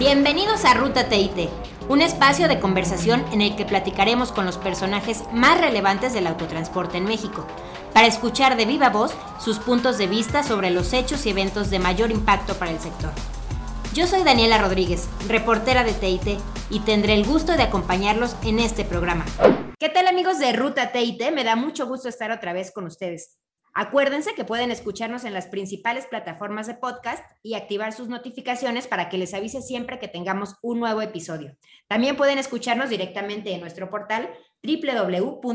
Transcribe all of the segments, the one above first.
Bienvenidos a Ruta TIT, un espacio de conversación en el que platicaremos con los personajes más relevantes del autotransporte en México, para escuchar de viva voz sus puntos de vista sobre los hechos y eventos de mayor impacto para el sector. Yo soy Daniela Rodríguez, reportera de TIT, y tendré el gusto de acompañarlos en este programa. ¿Qué tal amigos de Ruta TIT? Me da mucho gusto estar otra vez con ustedes. Acuérdense que pueden escucharnos en las principales plataformas de podcast y activar sus notificaciones para que les avise siempre que tengamos un nuevo episodio. También pueden escucharnos directamente en nuestro portal www.tit.com.mx.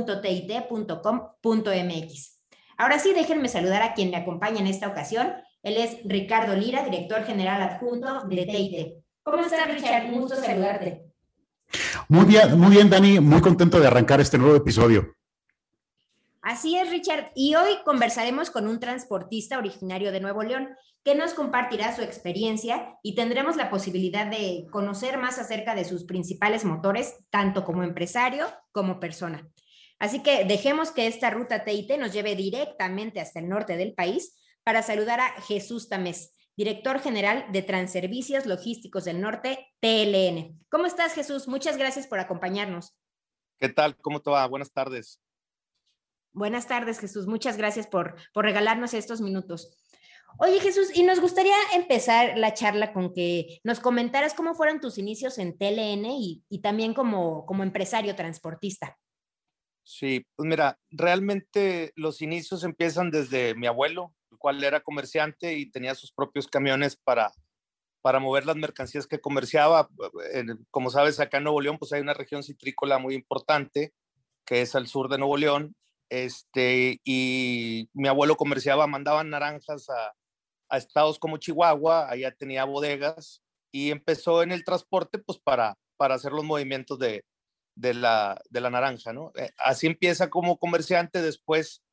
Ahora sí, déjenme saludar a quien me acompaña en esta ocasión. Él es Ricardo Lira, director general adjunto de TIT. ¿Cómo estás, Richard? Un gusto saludarte. Muy bien, muy bien, Dani. Muy contento de arrancar este nuevo episodio. Así es, Richard. Y hoy conversaremos con un transportista originario de Nuevo León que nos compartirá su experiencia y tendremos la posibilidad de conocer más acerca de sus principales motores, tanto como empresario como persona. Así que dejemos que esta ruta TIT nos lleve directamente hasta el norte del país para saludar a Jesús Tamés, director general de Transervicios Logísticos del Norte, TLN. ¿Cómo estás, Jesús? Muchas gracias por acompañarnos. ¿Qué tal? ¿Cómo te va? Buenas tardes. Buenas tardes, Jesús. Muchas gracias por, por regalarnos estos minutos. Oye, Jesús, y nos gustaría empezar la charla con que nos comentaras cómo fueron tus inicios en TLN y, y también como, como empresario transportista. Sí, pues mira, realmente los inicios empiezan desde mi abuelo, el cual era comerciante y tenía sus propios camiones para, para mover las mercancías que comerciaba. Como sabes, acá en Nuevo León, pues hay una región citrícola muy importante, que es al sur de Nuevo León, este, y mi abuelo comerciaba, mandaban naranjas a, a estados como Chihuahua, allá tenía bodegas y empezó en el transporte pues para, para hacer los movimientos de, de, la, de la naranja, ¿no? Eh, así empieza como comerciante, después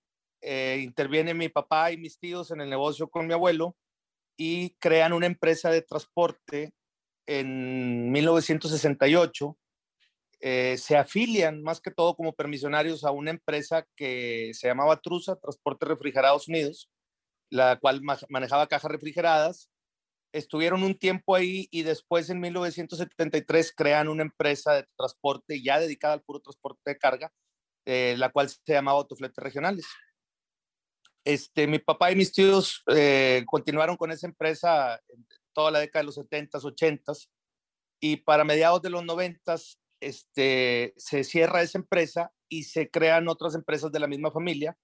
eh, interviene mi papá y mis tíos en el negocio con mi abuelo y crean una empresa de transporte en 1968 eh, se afilian más que todo como permisionarios a una empresa que se llamaba Trusa, Transporte Refrigerados Unidos, la cual manejaba cajas refrigeradas. Estuvieron un tiempo ahí y después en 1973 crean una empresa de transporte ya dedicada al puro transporte de carga, eh, la cual se llamaba Autofletes Regionales. Este, mi papá y mis tíos eh, continuaron con esa empresa toda la década de los 70s, 80s y para mediados de los 90s este, se cierra esa empresa y se crean otras empresas de la misma familia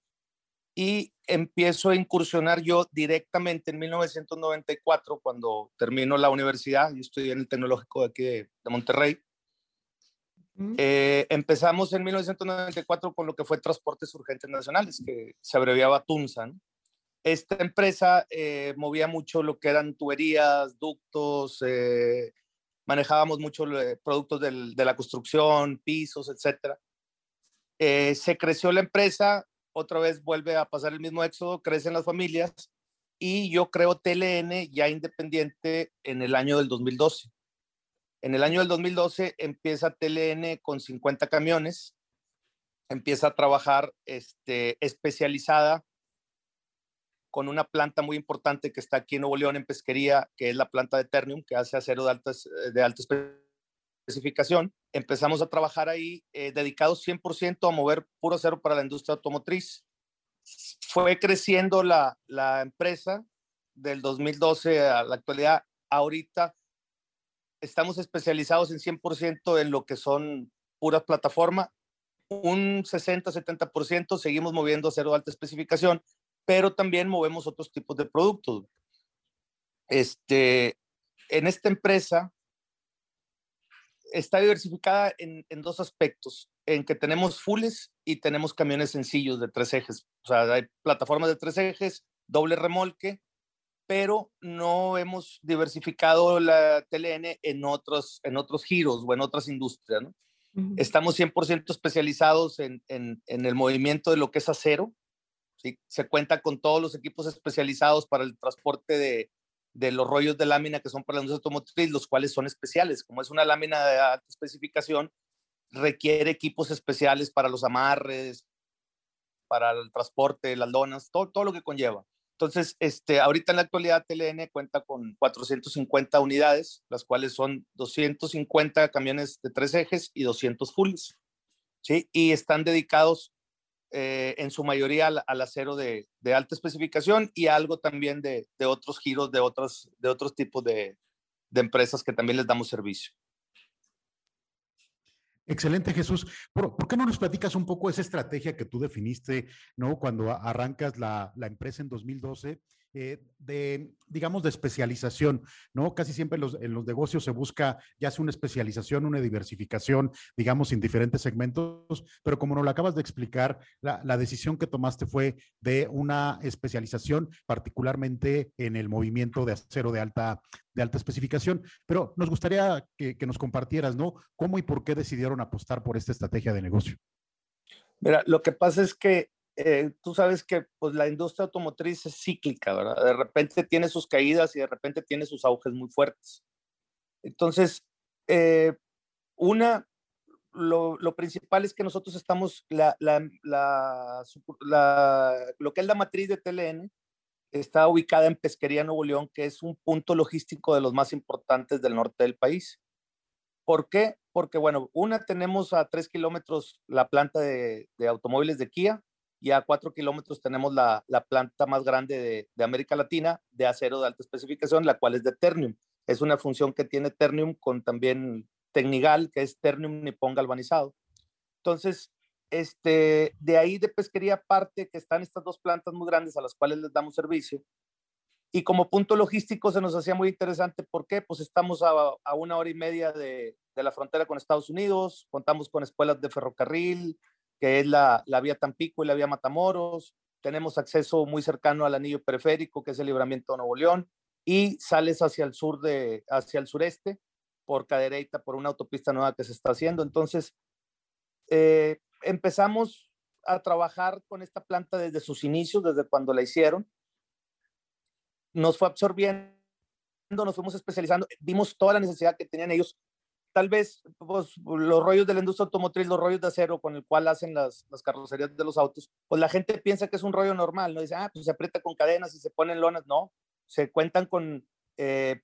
y empiezo a incursionar yo directamente en 1994 cuando termino la universidad, yo estudié en el tecnológico de aquí de, Monterrey. Eh, empezamos en 1994 con lo que fue Transportes Urgentes Nacionales, que se abreviaba TUNSA. Esta empresa eh, movía mucho lo que eran tuberías, ductos, eh, manejábamos mucho eh, productos de la construcción, pisos, etc. Eh, se creció la empresa, otra vez vuelve a pasar el mismo éxodo, crecen las familias y yo creo TLN ya independiente en el año del 2012. En el año del 2012 empieza TLN con 50 camiones, empieza a trabajar este, especializada con una planta muy importante que está aquí en Nuevo León en pesquería, que es la planta de Ternium, que hace acero de, altas, eh, de alta especificación. Empezamos a trabajar ahí eh, dedicados 100% a mover puro acero para la industria automotriz. Fue creciendo la, la empresa del 2012 a la actualidad. Ahorita estamos especializados en 100% en lo que son puras plataformas. Un 60-70% seguimos moviendo acero de alta especificación, pero también movemos otros tipos de productos. Este, en esta empresa está diversificada en, en, dos aspectos, en que tenemos fulles y tenemos camiones sencillos de tres ejes. O sea, hay plataformas de tres ejes, doble remolque, pero no hemos diversificado la TLN en otros, en otros giros o en otras industrias. ¿no? Estamos 100% especializados en, en, en, el movimiento de lo que es acero, se cuenta con todos los equipos especializados para el transporte de, de los rollos de lámina que son para la industria automotriz, los cuales son especiales. Como es una lámina de alta especificación, requiere equipos especiales para los amarres, para el transporte, las lonas, todo, todo lo que conlleva. Entonces, este, ahorita en la actualidad TLN cuenta con 450 unidades, las cuales son 250 camiones de tres ejes y 200 fulls, ¿sí? Y están dedicados eh, en su mayoría al, acero de, alta especificación y algo también de, otros giros de, otros, de otros tipos de, empresas que también les damos servicio. Excelente, Jesús. ¿Por, qué no nos platicas un poco esa estrategia que tú definiste, ¿no? Cuando arrancas la, la empresa en 2012 eh, de, digamos, de especialización, ¿no? Casi siempre los, en los, negocios se busca ya sea una especialización, una diversificación, digamos, en diferentes segmentos, pero como nos lo acabas de explicar, la, la decisión que tomaste fue de una especialización, particularmente en el movimiento de acero de alta, de alta especificación. Pero nos gustaría que, que nos compartieras, ¿no? ¿Cómo y por qué decidieron apostar por esta estrategia de negocio? Mira, lo que pasa es que eh, tú sabes que pues, la industria automotriz es cíclica, ¿verdad? De repente tiene sus caídas y de repente tiene sus auges muy fuertes. Entonces, eh, una, lo, lo, principal es que nosotros estamos, la, la, la, lo que es la matriz de TLN está ubicada en Pesquería, Nuevo León, que es un punto logístico de los más importantes del norte del país. ¿Por qué? Porque, bueno, una, tenemos a tres kilómetros la planta de, de automóviles de Kia, y a cuatro kilómetros tenemos la, la, planta más grande de, de, América Latina de acero de alta especificación, la cual es de Ternium. Es una función que tiene Ternium con también Tecnigal, que es Ternium Nippon galvanizado. Entonces, este, de ahí de pesquería parte que están estas dos plantas muy grandes a las cuales les damos servicio. Y como punto logístico se nos hacía muy interesante. ¿Por qué? Pues estamos a, a una hora y media de, de la frontera con Estados Unidos, contamos con escuelas de ferrocarril, que es la, la vía Tampico y la vía Matamoros. Tenemos acceso muy cercano al anillo periférico, que es el libramiento de Nuevo León, y sales hacia el sur de, hacia el sureste por Cadereyta, por una autopista nueva que se está haciendo. Entonces, eh, empezamos a trabajar con esta planta desde sus inicios, desde cuando la hicieron. Nos fue absorbiendo, nos fuimos especializando, vimos toda la necesidad que tenían ellos tal vez pues, los rollos de la industria automotriz, los rollos de acero con el cual hacen las, las, carrocerías de los autos, pues la gente piensa que es un rollo normal, ¿no? Dice, ah, pues se aprieta con cadenas y se ponen lonas. No, se cuentan con eh,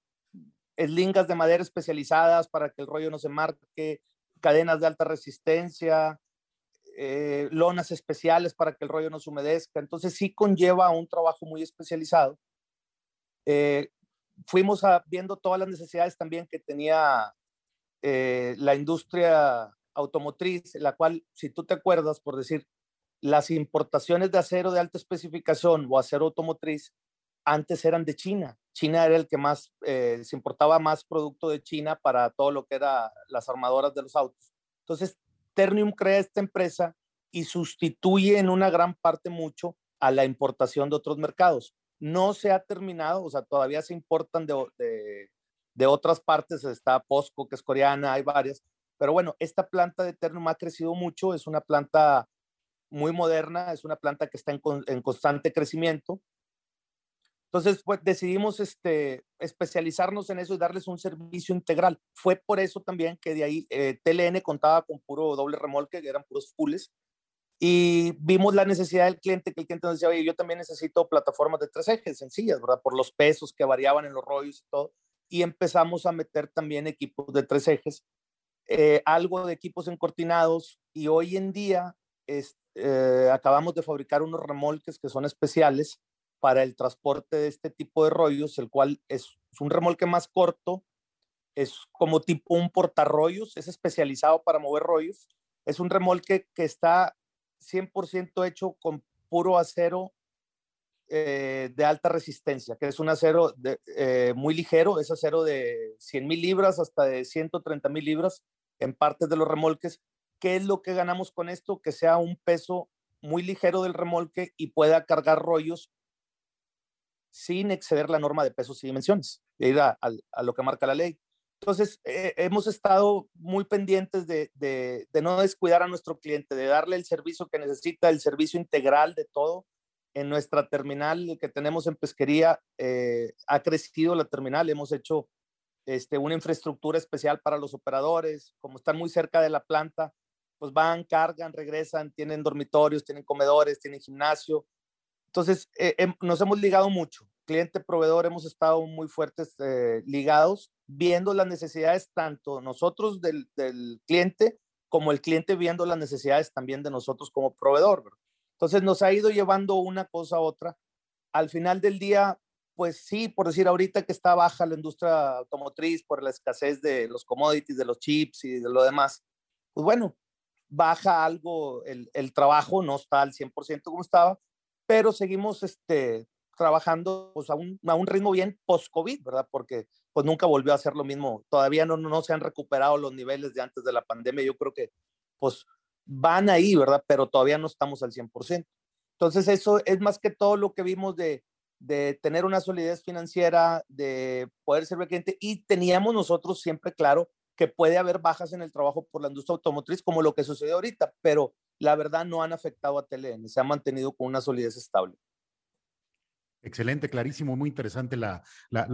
eslingas de madera especializadas para que el rollo no se marque, cadenas de alta resistencia, eh, lonas especiales para que el rollo no se humedezca. Entonces sí conlleva un trabajo muy especializado. Eh, fuimos a, viendo todas las necesidades también que tenía eh, la industria automotriz, la cual, si tú te acuerdas, por decir, las importaciones de acero de alta especificación o acero automotriz antes eran de China. China era el que más, eh, se importaba más producto de China para todo lo que era las armadoras de los autos. Entonces, Ternium crea esta empresa y sustituye en una gran parte mucho a la importación de otros mercados. No se ha terminado, o sea, todavía se importan de, de, de otras partes está Posco, que es coreana, hay varias. Pero bueno, esta planta de Ternum ha crecido mucho, es una planta muy moderna, es una planta que está en, en constante crecimiento. Entonces, pues decidimos este, especializarnos en eso y darles un servicio integral. Fue por eso también que de ahí eh, TLN contaba con puro doble remolque, que eran puros fulls, y vimos la necesidad del cliente, que el cliente nos decía, oye, yo también necesito plataformas de tres ejes sencillas, ¿verdad? Por los pesos que variaban en los rollos y todo y empezamos a meter también equipos de tres ejes, eh, algo de equipos encortinados y hoy en día eh, acabamos de fabricar unos remolques que son especiales para el transporte de este tipo de rollos, el cual es, un remolque más corto, es como tipo un portarrollos, es especializado para mover rollos, es un remolque que está 100% hecho con puro acero eh, de alta resistencia, que es un acero eh, muy ligero, es acero de 100 mil libras hasta de 130 mil libras en partes de los remolques. ¿Qué es lo que ganamos con esto? Que sea un peso muy ligero del remolque y pueda cargar rollos sin exceder la norma de pesos y dimensiones, de ir a, lo que marca la ley. Entonces, eh, hemos estado muy pendientes de, no descuidar a nuestro cliente, de darle el servicio que necesita, el servicio integral de todo, en nuestra terminal que tenemos en pesquería, eh, ha crecido la terminal, hemos hecho este, una infraestructura especial para los operadores, como están muy cerca de la planta, pues van, cargan, regresan, tienen dormitorios, tienen comedores, tienen gimnasio. Entonces, eh, nos hemos ligado mucho. Cliente, proveedor, hemos estado muy fuertes eh, ligados, viendo las necesidades tanto nosotros del, del, cliente como el cliente viendo las necesidades también de nosotros como proveedor. Entonces, nos ha ido llevando una cosa a otra. Al final del día, pues sí, por decir ahorita que está baja la industria automotriz por la escasez de los commodities, de los chips y de lo demás, pues bueno, baja algo el, el trabajo, no está al 100% como estaba, pero seguimos este, trabajando pues, a, un, a un ritmo bien post-COVID, ¿verdad? Porque pues nunca volvió a ser lo mismo. Todavía no, no se han recuperado los niveles de antes de la pandemia. Yo creo que pues van ahí, ¿verdad? Pero todavía no estamos al 100%. Entonces eso es más que todo lo que vimos de, de tener una solidez financiera, de poder ser cliente y teníamos nosotros siempre claro que puede haber bajas en el trabajo por la industria automotriz como lo que sucedió ahorita, pero la verdad no han afectado a TLN, se ha mantenido con una solidez estable. Excelente, clarísimo, muy interesante la,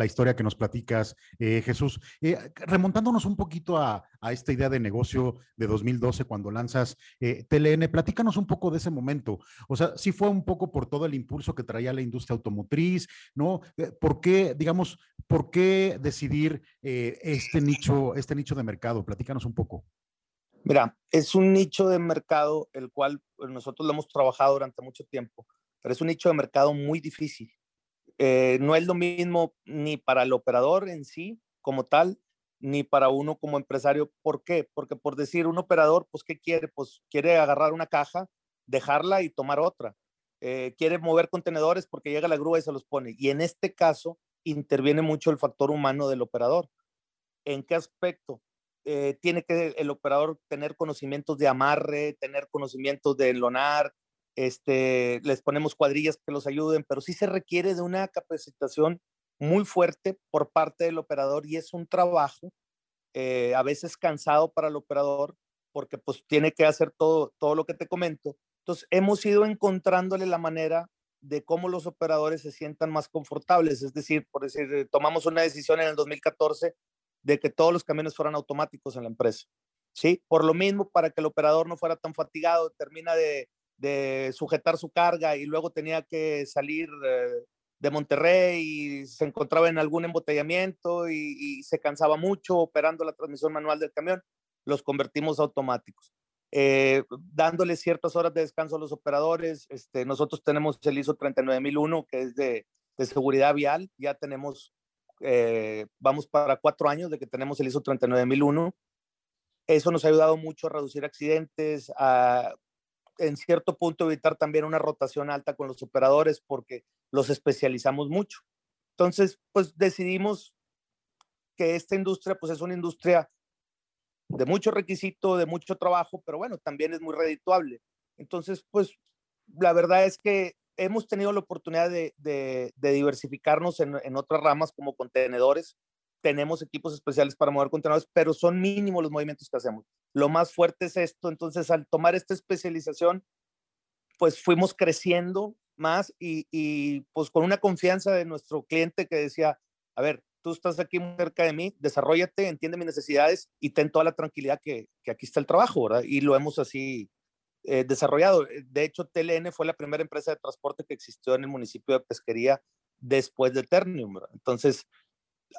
historia que nos platicas, eh, Jesús. Eh, remontándonos un poquito a, esta idea de negocio de 2012 cuando lanzas eh, TLN, platícanos un poco de ese momento. O sea, sí fue un poco por todo el impulso que traía la industria automotriz, ¿no? ¿Por qué, digamos, por qué decidir este, nicho, este nicho de mercado? Platícanos un poco. Mira, es un nicho de mercado el cual nosotros lo hemos trabajado durante mucho tiempo, pero es un nicho de mercado muy difícil eh, no es lo mismo ni para el operador en sí como tal, ni para uno como empresario. ¿Por qué? Porque por decir un operador, pues, ¿qué quiere? Pues quiere agarrar una caja, dejarla y tomar otra. Eh, quiere mover contenedores porque llega la grúa y se los pone. Y en este caso interviene mucho el factor humano del operador. ¿En qué aspecto? Eh, tiene que el operador tener conocimientos de amarre, tener conocimientos de lonar, este, les ponemos cuadrillas que los ayuden, pero sí se requiere de una capacitación muy fuerte por parte del operador y es un trabajo eh, a veces cansado para el operador porque pues tiene que hacer todo, todo lo que te comento. Entonces hemos ido encontrándole la manera de cómo los operadores se sientan más confortables. Es decir, por decir, eh, tomamos una decisión en el 2014 de que todos los camiones fueran automáticos en la empresa. ¿sí? Por lo mismo, para que el operador no fuera tan fatigado, termina de, de sujetar su carga y luego tenía que salir eh, de Monterrey y se encontraba en algún embotellamiento y, se cansaba mucho operando la transmisión manual del camión, los convertimos automáticos. Eh, dándole ciertas horas de descanso a los operadores. Este, nosotros tenemos el ISO 39001, que es de, de seguridad vial. Ya tenemos, eh, vamos para cuatro años de que tenemos el ISO 39001. Eso nos ha ayudado mucho a reducir accidentes, a en cierto punto evitar también una rotación alta con los operadores porque los especializamos mucho. Entonces, pues decidimos que esta industria pues es una industria de mucho requisito, de mucho trabajo, pero bueno, también es muy redituable. Entonces, pues la verdad es que hemos tenido la oportunidad de, diversificarnos en, otras ramas como contenedores, tenemos equipos especiales para mover contenedores, pero son mínimos los movimientos que hacemos. Lo más fuerte es esto, entonces al tomar esta especialización, pues fuimos creciendo más y, y pues con una confianza de nuestro cliente que decía, a ver, tú estás aquí muy cerca de mí, desarrollate, entiende mis necesidades y ten toda la tranquilidad que, que aquí está el trabajo, ¿verdad? Y lo hemos así eh, desarrollado. De hecho, TLN fue la primera empresa de transporte que existió en el municipio de Pesquería después de Ternium, ¿verdad? Entonces,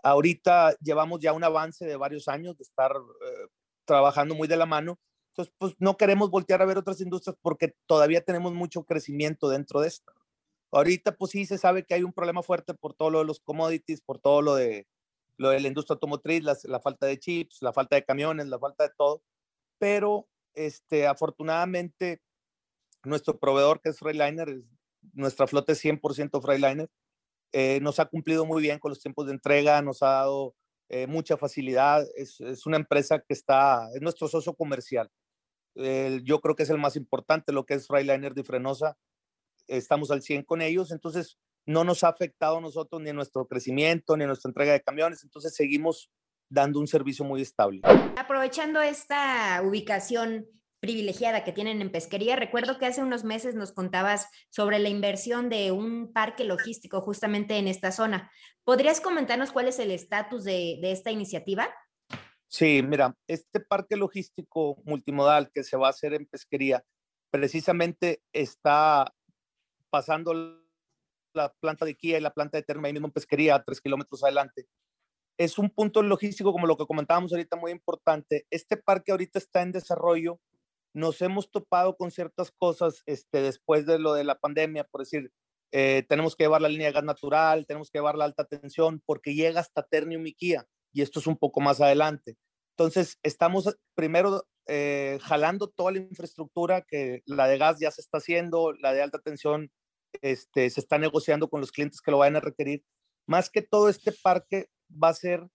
Ahorita llevamos ya un avance de varios años de estar eh, trabajando muy de la mano. Entonces, pues no queremos voltear a ver otras industrias porque todavía tenemos mucho crecimiento dentro de esta. Ahorita, pues sí se sabe que hay un problema fuerte por todo lo de los commodities, por todo lo de, lo de la industria automotriz, la, falta de chips, la falta de camiones, la falta de todo. Pero, este, afortunadamente, nuestro proveedor, que es Freiliner, nuestra flota es 100% Freiliner, eh, nos ha cumplido muy bien con los tiempos de entrega, nos ha dado eh, mucha facilidad. Es, una empresa que está, es nuestro socio comercial. yo creo que es el más importante, lo que es Freiliner de Frenosa. Estamos al 100 con ellos, entonces no nos ha afectado a nosotros ni en nuestro crecimiento, ni en nuestra entrega de camiones, entonces seguimos dando un servicio muy estable. Aprovechando esta ubicación privilegiada que tienen en pesquería. Recuerdo que hace unos meses nos contabas sobre la inversión de un parque logístico justamente en esta zona. ¿Podrías comentarnos cuál es el estatus de, esta iniciativa? Sí, mira, este parque logístico multimodal que se va a hacer en pesquería precisamente está pasando la planta de Kia y la planta de Terma ahí mismo en pesquería, tres kilómetros adelante. Es un punto logístico, como lo que comentábamos ahorita, muy importante. Este parque ahorita está en desarrollo. Nos hemos topado con ciertas cosas este, después de lo de la pandemia, por decir, eh, tenemos que llevar la línea de gas natural, tenemos que llevar la alta tensión, porque llega hasta Ternium y Kia, y esto es un poco más adelante. Entonces, estamos primero eh, jalando toda la infraestructura que la de gas ya se está haciendo, la de alta tensión este, se está negociando con los clientes que lo vayan a requerir. Más que todo este parque va a ser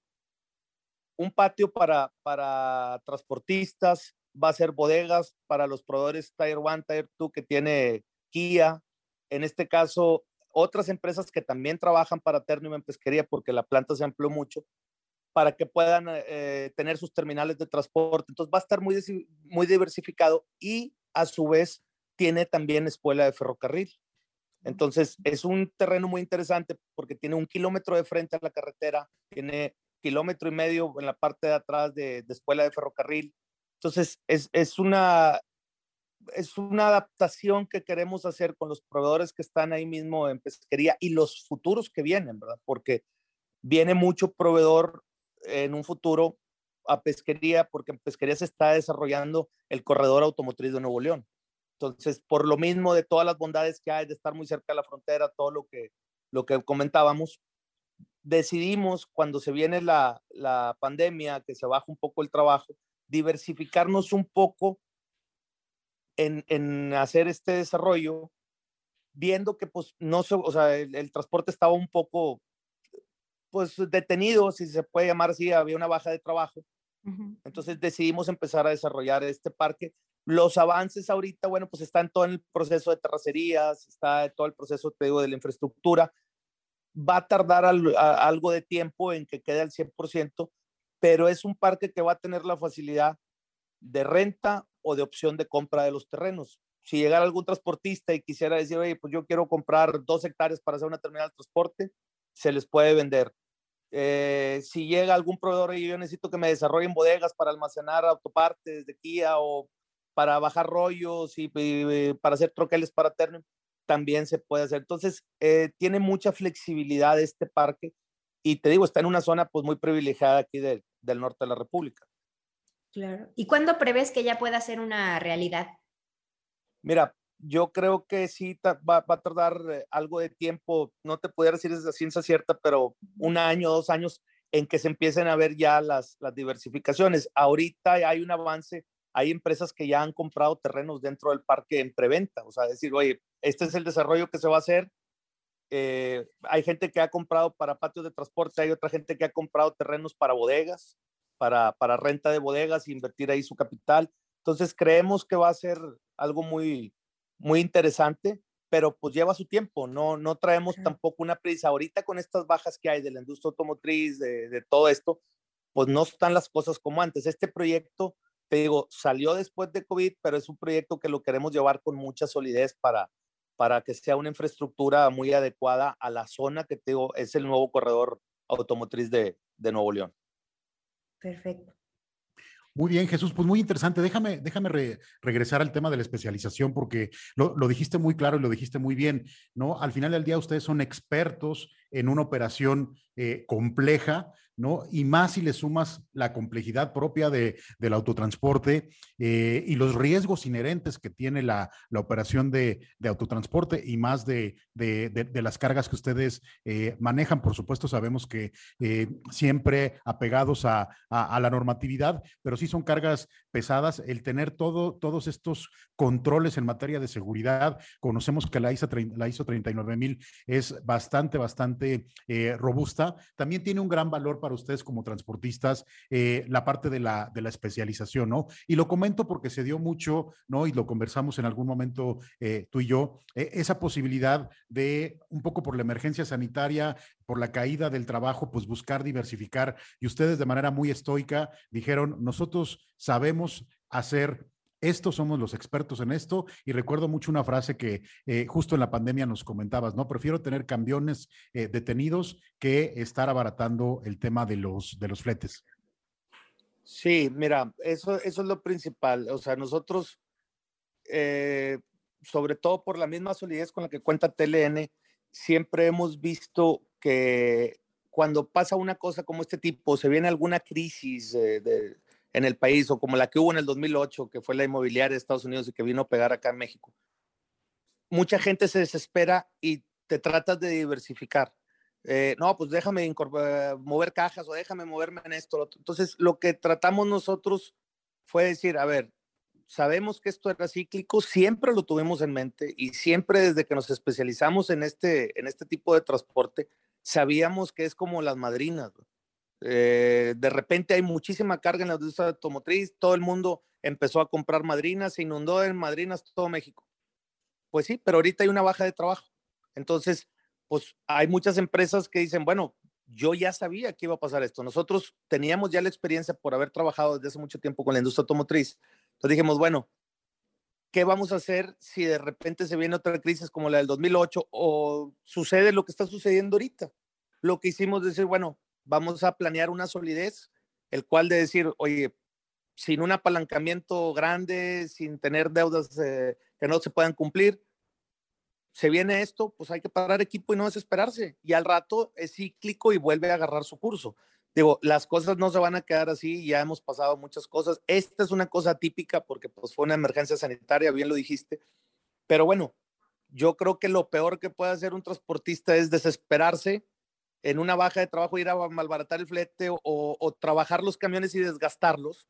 un patio para, para transportistas, va a ser bodegas para los proveedores Tire 1, Tire 2 que tiene Kia. En este caso, otras empresas que también trabajan para Ternium en pesquería porque la planta se amplió mucho para que puedan eh, tener sus terminales de transporte. Entonces va a estar muy, muy diversificado y a su vez tiene también escuela de ferrocarril. Entonces es un terreno muy interesante porque tiene un kilómetro de frente a la carretera, tiene kilómetro y medio en la parte de atrás de, escuela de ferrocarril. Entonces es, es, una, es una adaptación que queremos hacer con los proveedores que están ahí mismo en pesquería y los futuros que vienen, ¿verdad? Porque viene mucho proveedor en un futuro a pesquería, porque en pesquería se está desarrollando el corredor automotriz de Nuevo León. Entonces, por lo mismo de todas las bondades que hay de estar muy cerca de la frontera, todo lo que, lo que comentábamos, decidimos cuando se viene la, la pandemia, que se baja un poco el trabajo, diversificarnos un poco en, en hacer este desarrollo, viendo que pues no se, o sea, el transporte estaba un poco pues detenido, si se puede llamar así, había una baja de trabajo. Entonces decidimos empezar a desarrollar este parque. Los avances ahorita, bueno, pues están todo en el proceso de terracerías, está todo el proceso, te digo, de la infraestructura. Va a tardar algo de tiempo en que quede al 100%, pero es un parque que va a tener la facilidad de renta o de opción de compra de los terrenos. Si llegara algún transportista y quisiera decir, oye, pues yo quiero comprar dos hectáreas para hacer una terminal de transporte, se les puede vender. Eh, si llega algún proveedor y yo necesito que me desarrollen bodegas para almacenar autopartes de Kia o para bajar rollos y, para hacer troqueles para Ternium, también se puede hacer. Entonces, eh, tiene mucha flexibilidad este parque y te digo, está en una zona pues muy privilegiada aquí del norte de la República. Claro. ¿Y cuándo prevés que ya pueda ser una realidad? Mira, yo creo que sí va, a tardar eh, algo de tiempo, no te pudiera decir esa ciencia cierta, pero un año, dos años en que se empiecen a ver ya las, las diversificaciones. Ahorita hay un avance, hay empresas que ya han comprado terrenos dentro del parque en preventa, o sea, decir, oye, este es el desarrollo que se va a hacer. Eh, hay gente que ha comprado para patios de transporte, hay otra gente que ha comprado terrenos para bodegas, para, para renta de bodegas, invertir ahí su capital. Entonces creemos que va a ser algo muy, muy interesante, pero pues lleva su tiempo, no, no traemos tampoco una prisa. Ahorita con estas bajas que hay de la industria automotriz, de, de, todo esto, pues no están las cosas como antes. Este proyecto, te digo, salió después de COVID, pero es un proyecto que lo queremos llevar con mucha solidez para, para que sea una infraestructura muy adecuada a la zona que te digo, es el nuevo corredor automotriz de, de Nuevo León. Perfecto. Muy bien, Jesús, pues muy interesante. Déjame, déjame regresar al tema de la especialización porque lo, lo, dijiste muy claro y lo dijiste muy bien, ¿no? Al final del día ustedes son expertos en una operación eh, compleja, ¿no? Y más si le sumas la complejidad propia de, del autotransporte eh, y los riesgos inherentes que tiene la, la operación de, de, autotransporte y más de, de las cargas que ustedes eh, manejan. Por supuesto, sabemos que siempre apegados a, a, la normatividad, pero sí son cargas pesadas. El tener todo, todos estos controles en materia de seguridad, conocemos que la ISO, la ISO 39000 es bastante, bastante robusta. También tiene un gran valor para para ustedes como transportistas eh, la parte de la, de la especialización, ¿no? Y lo comento porque se dio mucho, ¿no? Y lo conversamos en algún momento eh, tú y yo, eh, esa posibilidad de, un poco por la emergencia sanitaria, por la caída del trabajo, pues buscar diversificar. Y ustedes de manera muy estoica dijeron, nosotros sabemos hacer estos somos los expertos en esto y recuerdo mucho una frase que eh, justo en la pandemia nos comentabas, ¿no? Prefiero tener camiones eh, detenidos que estar abaratando el tema de los, de los fletes. Sí, mira, eso, eso es lo principal. O sea, nosotros, eh, sobre todo por la misma solidez con la que cuenta TLN, siempre hemos visto que cuando pasa una cosa como este tipo, se viene alguna crisis en el país o como la que hubo en el 2008, que fue la inmobiliaria de Estados Unidos y que vino a pegar acá en México, mucha gente se desespera y te tratas de diversificar. Eh, no, pues déjame mover cajas o déjame moverme en esto. Entonces, lo que tratamos nosotros fue decir, a ver, sabemos que esto era cíclico, siempre lo tuvimos en mente y siempre desde que nos especializamos en este, en este tipo de transporte, sabíamos que es como las madrinas. Eh, de repente hay muchísima carga en la industria automotriz, todo el mundo empezó a comprar madrinas, se inundó en madrinas todo México. Pues sí, pero ahorita hay una baja de trabajo. Entonces, pues hay muchas empresas que dicen, bueno, yo ya sabía que iba a pasar esto. Nosotros teníamos ya la experiencia por haber trabajado desde hace mucho tiempo con la industria automotriz. Entonces dijimos, bueno, ¿qué vamos a hacer si de repente se viene otra crisis como la del 2008 o sucede lo que está sucediendo ahorita? Lo que hicimos es decir, bueno, vamos a planear una solidez, el cual de decir, oye, sin un apalancamiento grande, sin tener deudas eh, que no se puedan cumplir, se viene esto, pues hay que parar equipo y no desesperarse. Y al rato es cíclico y vuelve a agarrar su curso. Digo, las cosas no se van a quedar así, ya hemos pasado muchas cosas. Esta es una cosa típica porque pues fue una emergencia sanitaria, bien lo dijiste. Pero bueno, yo creo que lo peor que puede hacer un transportista es desesperarse en una baja de trabajo, ir a malbaratar el flete o, trabajar los camiones y desgastarlos,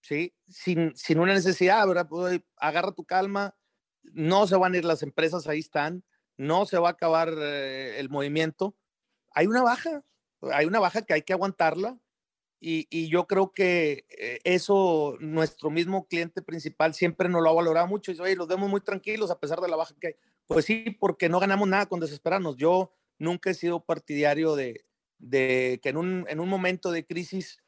¿sí? Sin, sin una necesidad, ¿verdad? Pues, agarra tu calma, no se van a ir las empresas, ahí están, no se va a acabar eh, el movimiento. Hay una baja, hay una baja que hay que aguantarla y, yo creo que eh, eso nuestro mismo cliente principal siempre nos lo ha valorado mucho y dice, oye, los vemos muy tranquilos a pesar de la baja que hay. Pues sí, porque no ganamos nada con desesperarnos. Yo nunca he sido partidario de, de que en un, en un momento de crisis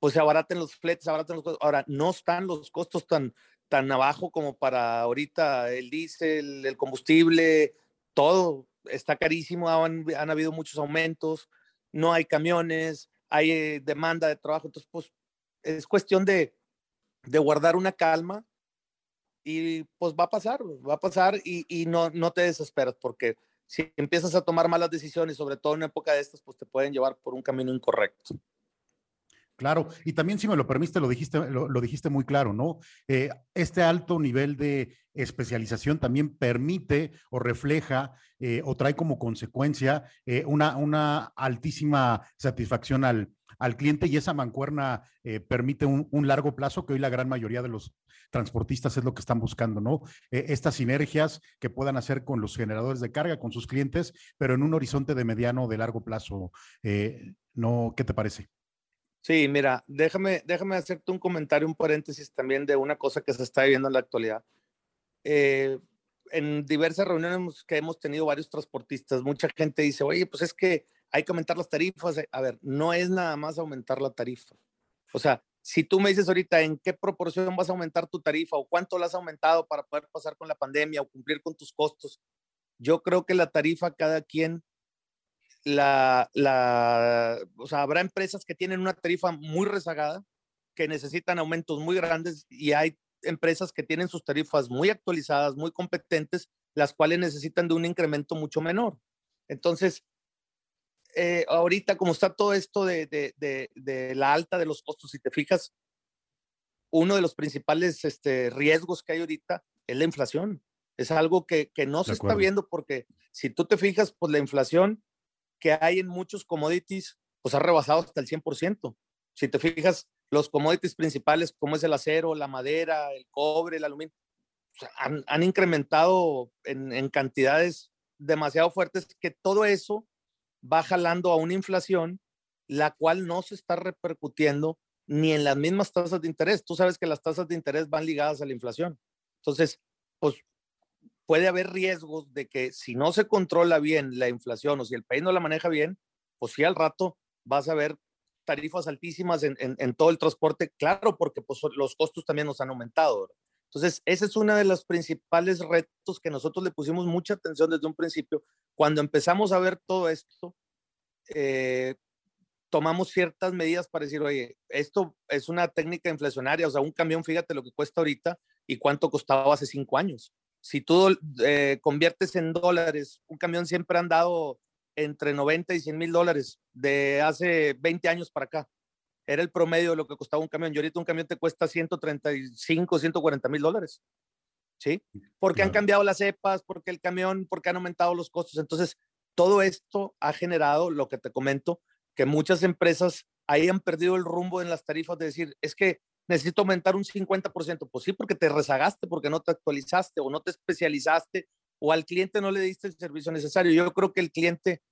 pues se abaraten los fletes, abaraten los. Ahora, no están los costos tan, tan abajo como para ahorita el diésel, el combustible, todo está carísimo, han, habido muchos aumentos, no hay camiones, hay eh, demanda de trabajo, entonces pues es cuestión de, de guardar una calma y pues va a pasar, va a pasar y, y, no, no te desesperas porque si empiezas a tomar malas decisiones, sobre todo en una época de estas, pues te pueden llevar por un camino incorrecto. Claro, y también si me lo permite, lo dijiste, lo, dijiste muy claro, ¿no? Eh, este alto nivel de especialización también permite o refleja eh, o trae como consecuencia eh, una, altísima satisfacción al, al cliente y esa mancuerna permite un, largo plazo que hoy la gran mayoría de los transportistas es lo que están buscando, ¿no? estas sinergias que puedan hacer con los generadores de carga, con sus clientes, pero en un horizonte de mediano o de largo plazo, ¿no? ¿Qué te parece? Sí, mira, déjame, déjame hacerte un comentario, un paréntesis también de una cosa que se está viviendo en la actualidad. Eh, en diversas reuniones que hemos tenido varios transportistas, mucha gente dice, oye, pues es que hay que aumentar las tarifas. A ver, no es nada más aumentar la tarifa. O sea, si tú me dices ahorita en qué proporción vas a aumentar tu tarifa o cuánto la has aumentado para poder pasar con la pandemia o cumplir con tus costos, yo creo que la tarifa cada quien la, la, o sea, habrá empresas que tienen una tarifa muy rezagada, que necesitan aumentos muy grandes y hay empresas que tienen sus tarifas muy actualizadas, muy competentes, las cuales necesitan de un incremento mucho menor. Entonces, eh, ahorita como está todo esto de, de, de, la alta de los costos, si te fijas, uno de los principales este, riesgos que hay ahorita es la inflación. Es algo que, que no se está viendo porque si tú te fijas, pues la inflación que hay en muchos commodities, pues ha rebasado hasta el 100%. Si te fijas, los commodities principales, como es el acero, la madera, el cobre, el aluminio, han, incrementado en, en, cantidades demasiado fuertes que todo eso va jalando a una inflación, la cual no se está repercutiendo ni en las mismas tasas de interés. Tú sabes que las tasas de interés van ligadas a la inflación. Entonces, pues puede haber riesgos de que si no se controla bien la inflación o si el país no la maneja bien, pues sí al rato vas a ver tarifas altísimas en, todo el transporte, claro, porque pues, los costos también nos han aumentado. Entonces, ese es uno de los principales retos que nosotros le pusimos mucha atención desde un principio. Cuando empezamos a ver todo esto, eh, tomamos ciertas medidas para decir, oye, esto es una técnica inflacionaria, o sea, un camión, fíjate lo que cuesta ahorita y cuánto costaba hace cinco años. Si tú eh, conviertes en dólares, un camión siempre ha andado entre 90 y 100 mil dólares de hace 20 años para acá. Era el promedio de lo que costaba un camión. Y ahorita un camión te cuesta 135, 140 mil dólares. ¿Sí? Porque han cambiado las cepas, porque el camión, porque han aumentado los costos. Entonces, todo esto ha generado lo que te comento, que muchas empresas hayan perdido el rumbo en las tarifas de decir, es que necesito aumentar un 50%. Pues sí, porque te rezagaste, porque no te actualizaste o no te especializaste o al cliente no le diste el servicio necesario. Yo creo que el cliente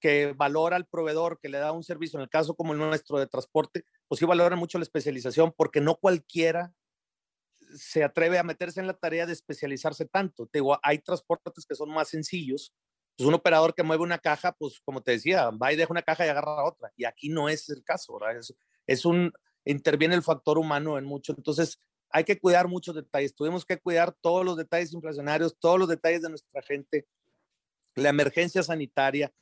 que valora al proveedor, que le da un servicio, en el caso como el nuestro de transporte, pues sí valora mucho la especialización porque no cualquiera se atreve a meterse en la tarea de especializarse tanto. Te digo, hay transportes que son más sencillos. Pues un operador que mueve una caja, pues como te decía, va y deja una caja y agarra otra. Y aquí no es el caso, ¿verdad? Es, es un, interviene el factor humano en mucho. Entonces, hay que cuidar muchos detalles. Tuvimos que cuidar todos los detalles inflacionarios, todos los detalles de nuestra gente, la emergencia sanitaria,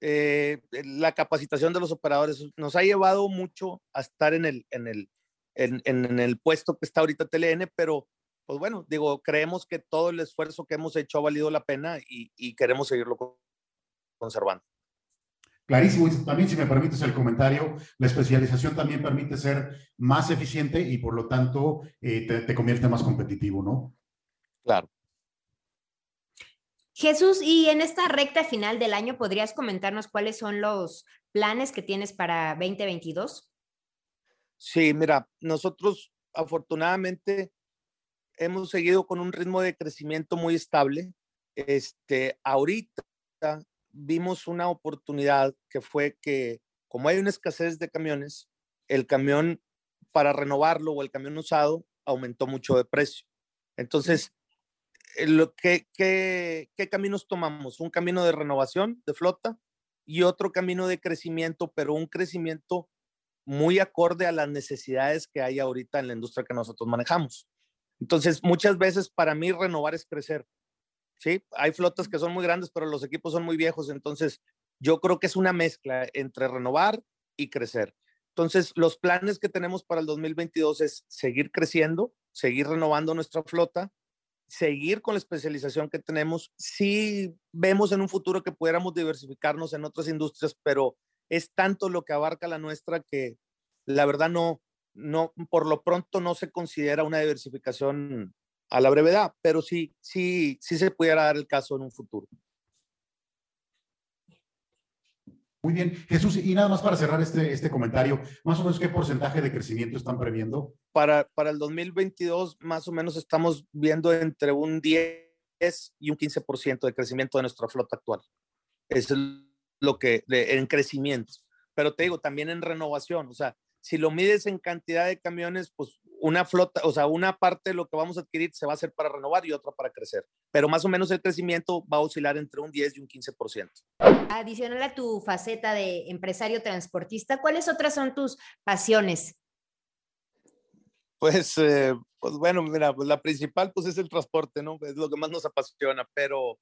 eh, la capacitación de los operadores. Nos ha llevado mucho a estar en el, en el, en, el puesto que está ahorita TLN, pero pues bueno, digo, creemos que todo el esfuerzo que hemos hecho ha valido la pena y, y queremos seguirlo conservando. Clarísimo. Y también, si me permites el comentario, la especialización también permite ser más eficiente y por lo tanto eh, te, convierte más competitivo, ¿no? Claro. Jesús, y en esta recta final del año, ¿podrías comentarnos cuáles son los planes que tienes para 2022? Sí, mira, nosotros afortunadamente hemos seguido con un ritmo de crecimiento muy estable. Este, ahorita vimos una oportunidad que fue que como hay una escasez de camiones, el camión para renovarlo o el camión usado aumentó mucho de precio. Entonces, eh, lo que, ¿qué caminos tomamos? Un camino de renovación de flota y otro camino de crecimiento, pero un crecimiento muy acorde a las necesidades que hay ahorita en la industria que nosotros manejamos. Entonces, muchas veces para mí renovar es crecer. ¿Sí? Hay flotas que son muy grandes, pero los equipos son muy viejos, entonces yo creo que es una mezcla entre renovar y crecer. Entonces, los planes que tenemos para el 2022 es seguir creciendo, seguir renovando nuestra flota, seguir con la especialización que tenemos. Sí vemos en un futuro que pudiéramos diversificarnos en otras industrias, pero es tanto lo que abarca la nuestra que la verdad no, no, por lo pronto no se considera una diversificación a la brevedad, pero sí, sí, sí se pudiera dar el caso en un futuro. Muy bien, Jesús, y nada más para cerrar este, este comentario, más o menos qué porcentaje de crecimiento están previendo? Para, para el 2022, más o menos estamos viendo entre un 10 y un 15% de crecimiento de nuestra flota actual. Eso es lo que, en crecimiento. Pero te digo, también en renovación, o sea, si lo mides en cantidad de camiones, pues una flota, o sea, una parte de lo que vamos a adquirir se va a hacer para renovar y otra para crecer. Pero más o menos el crecimiento va a oscilar entre un 10 y un 15%. Adicional a tu faceta de empresario transportista, ¿cuáles otras son tus pasiones? Pues, eh, pues bueno, mira, pues la principal pues es el transporte, ¿no? Es lo que más nos apasiona, pero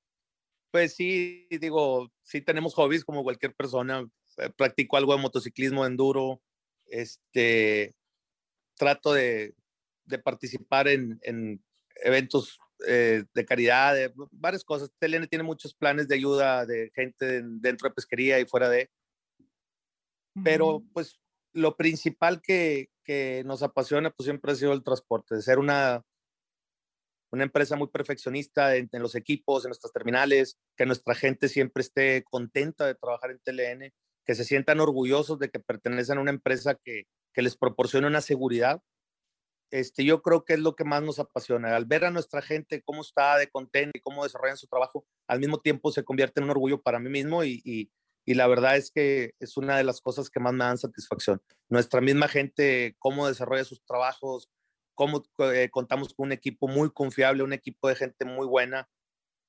pues sí, digo, sí tenemos hobbies como cualquier persona. Eh, practico algo de motociclismo, enduro, este, trato de, participar en, eventos eh, de caridad, de varias cosas. TLN tiene muchos planes de ayuda de gente dentro de pesquería y fuera de. Pero pues lo principal que, nos apasiona pues siempre ha sido el transporte, de ser una, una empresa muy perfeccionista en, en, los equipos, en nuestras terminales, que nuestra gente siempre esté contenta de trabajar en TLN, que se sientan orgullosos de que pertenecen a una empresa que, que les proporcione una seguridad. Este, yo creo que es lo que más nos apasiona. Al ver a nuestra gente cómo está de contento y cómo desarrollan su trabajo, al mismo tiempo se convierte en un orgullo para mí mismo y, y, la verdad es que es una de las cosas que más me dan satisfacción. Nuestra misma gente, cómo desarrolla sus trabajos, cómo eh, contamos con un equipo muy confiable, un equipo de gente muy buena.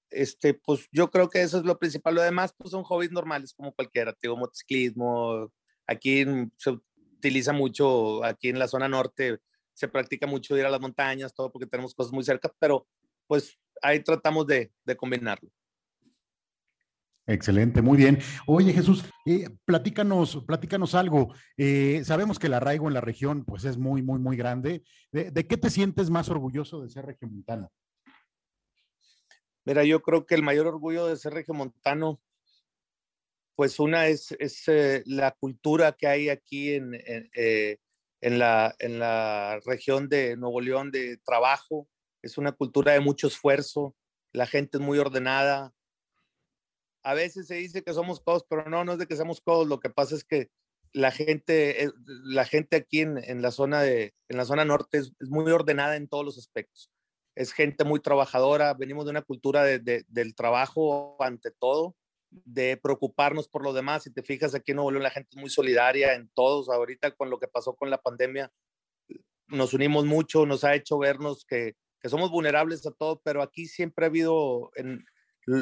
Este, pues yo creo que eso es lo principal. Lo demás, pues son hobbies normales como cualquiera. Digo, motociclismo. Aquí se utiliza mucho aquí en la zona norte, se practica mucho ir a las montañas, todo porque tenemos cosas muy cerca, pero pues ahí tratamos de, de combinarlo. Excelente, muy bien. Oye Jesús, eh, platícanos, platícanos algo. Eh, sabemos que el arraigo en la región pues es muy, muy, muy grande. ¿De, qué te sientes más orgulloso de ser regiomontano? Mira, yo creo que el mayor orgullo de ser regiomontano, pues una es, es eh, la cultura que hay aquí en, eh, en, la, en la región de Nuevo León de trabajo. Es una cultura de mucho esfuerzo, la gente es muy ordenada. A veces se dice que somos codos, pero no, no es de que seamos codos. Lo que pasa es que la gente, eh, la gente aquí en, la zona de, en la zona norte es, muy ordenada en todos los aspectos. Es gente muy trabajadora. Venimos de una cultura de, de, del trabajo ante todo, de preocuparnos por los demás. Si te fijas, aquí en Nuevo León la gente es muy solidaria en todos. Ahorita con lo que pasó con la pandemia, nos unimos mucho, nos ha hecho vernos que, que somos vulnerables a todo, pero aquí siempre ha habido, en,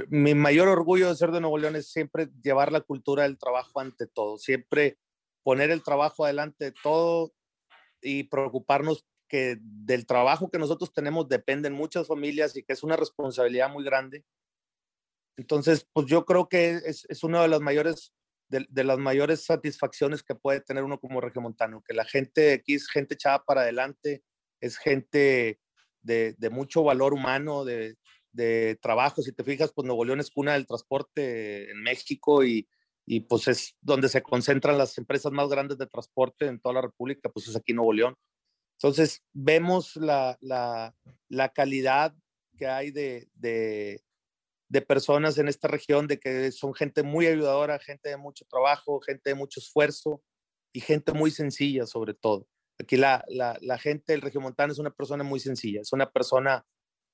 mi mayor orgullo de ser de Nuevo León es siempre llevar la cultura del trabajo ante todo, siempre poner el trabajo adelante de todo y preocuparnos que del trabajo que nosotros tenemos dependen muchas familias y que es una responsabilidad muy grande. Entonces, pues yo creo que es, es una de las mayores de, de, las mayores satisfacciones que puede tener uno como regiomontano, que la gente aquí es gente echada para adelante, es gente de, de mucho valor humano, de, de, trabajo. Si te fijas, pues Nuevo León es cuna del transporte en México y, y, pues es donde se concentran las empresas más grandes de transporte en toda la República, pues es aquí Nuevo León. Entonces, vemos la, la, la calidad que hay de, de, personas en esta región, de que son gente muy ayudadora, gente de mucho trabajo, gente de mucho esfuerzo y gente muy sencilla sobre todo. Aquí la, la, la gente del Regiomontano es una persona muy sencilla, es una persona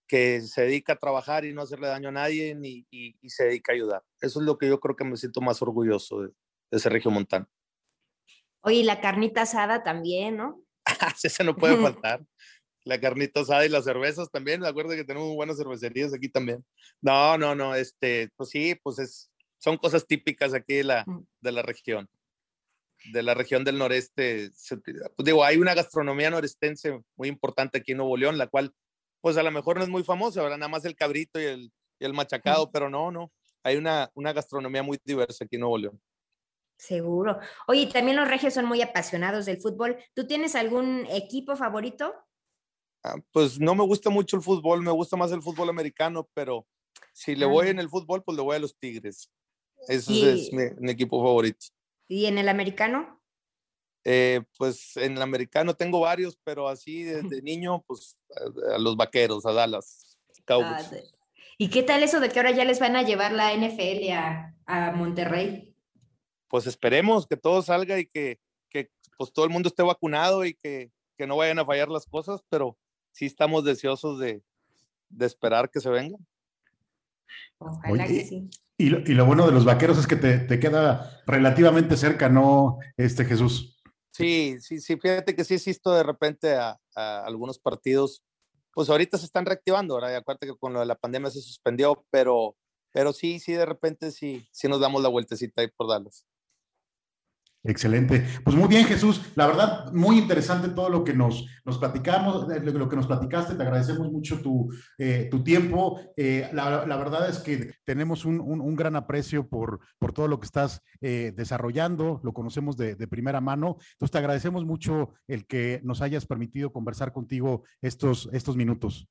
que se dedica a trabajar y no hacerle daño a nadie ni, y, y, se dedica a ayudar. Eso es lo que yo creo que me siento más orgulloso de, de ser regiomontano. Oye, la carnita asada también, ¿no? Esa no puede faltar. la carnita asada y las cervezas también. Me acuerdo que tenemos buenas cervecerías aquí también. No, no, no, este, pues sí, pues es, son cosas típicas aquí de la, de la región de la región del noreste. Pues digo, hay una gastronomía norestense muy importante aquí en Nuevo León, la cual, pues a lo mejor no es muy famosa, ahora nada más el cabrito y el, y el machacado, pero no, no. Hay una, una gastronomía muy diversa aquí en Nuevo León. Seguro. Oye, también los regios son muy apasionados del fútbol. ¿Tú tienes algún equipo favorito? Ah, pues no me gusta mucho el fútbol, me gusta más el fútbol americano, pero si le voy en el fútbol, pues le voy a los Tigres. Ese y... es mi, mi equipo favorito. ¿Y en el americano? Eh, pues en el americano tengo varios, pero así desde niño, pues a, a los vaqueros, a Dallas, Cowboys. Ah, ¿Y qué tal eso de que ahora ya les van a llevar la NFL a, a Monterrey? Pues esperemos que todo salga y que, que pues todo el mundo esté vacunado y que, que, no vayan a fallar las cosas, pero sí estamos deseosos de, de esperar que se vengan. Ojalá Oye, que sí. Y lo, y lo, bueno de los vaqueros es que te, te, queda relativamente cerca, ¿no, este Jesús? Sí, sí, sí, fíjate que sí asisto de repente a, a algunos partidos. Pues ahorita se están reactivando, ahora y acuérdate que con lo de la pandemia se suspendió, pero, pero sí, sí, de repente sí, sí nos damos la vueltecita ahí por Dallas. Excelente. Pues muy bien, Jesús. La verdad, muy interesante todo lo que nos, nos platicamos, lo que nos platicaste. Te agradecemos mucho tu, eh, tu tiempo. Eh, la, la, verdad es que tenemos un, un, gran aprecio por, por todo lo que estás eh, desarrollando. Lo conocemos de, primera mano. Entonces, te agradecemos mucho el que nos hayas permitido conversar contigo estos, estos minutos.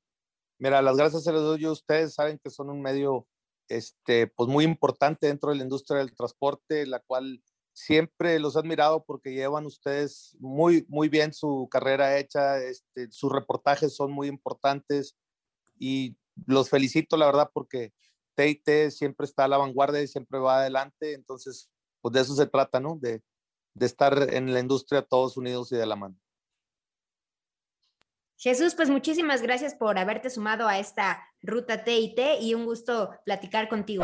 Mira, las gracias se las doy a ustedes. Saben que son un medio este, pues muy importante dentro de la industria del transporte, la cual siempre los he admirado porque llevan ustedes muy, muy bien su carrera hecha, este, sus reportajes son muy importantes y los felicito, la verdad, porque TIT siempre está a la vanguardia y siempre va adelante, entonces, pues de eso se trata, ¿no? De, de estar en la industria todos unidos y de la mano. Jesús, pues muchísimas gracias por haberte sumado a esta ruta TIT y un gusto platicar contigo.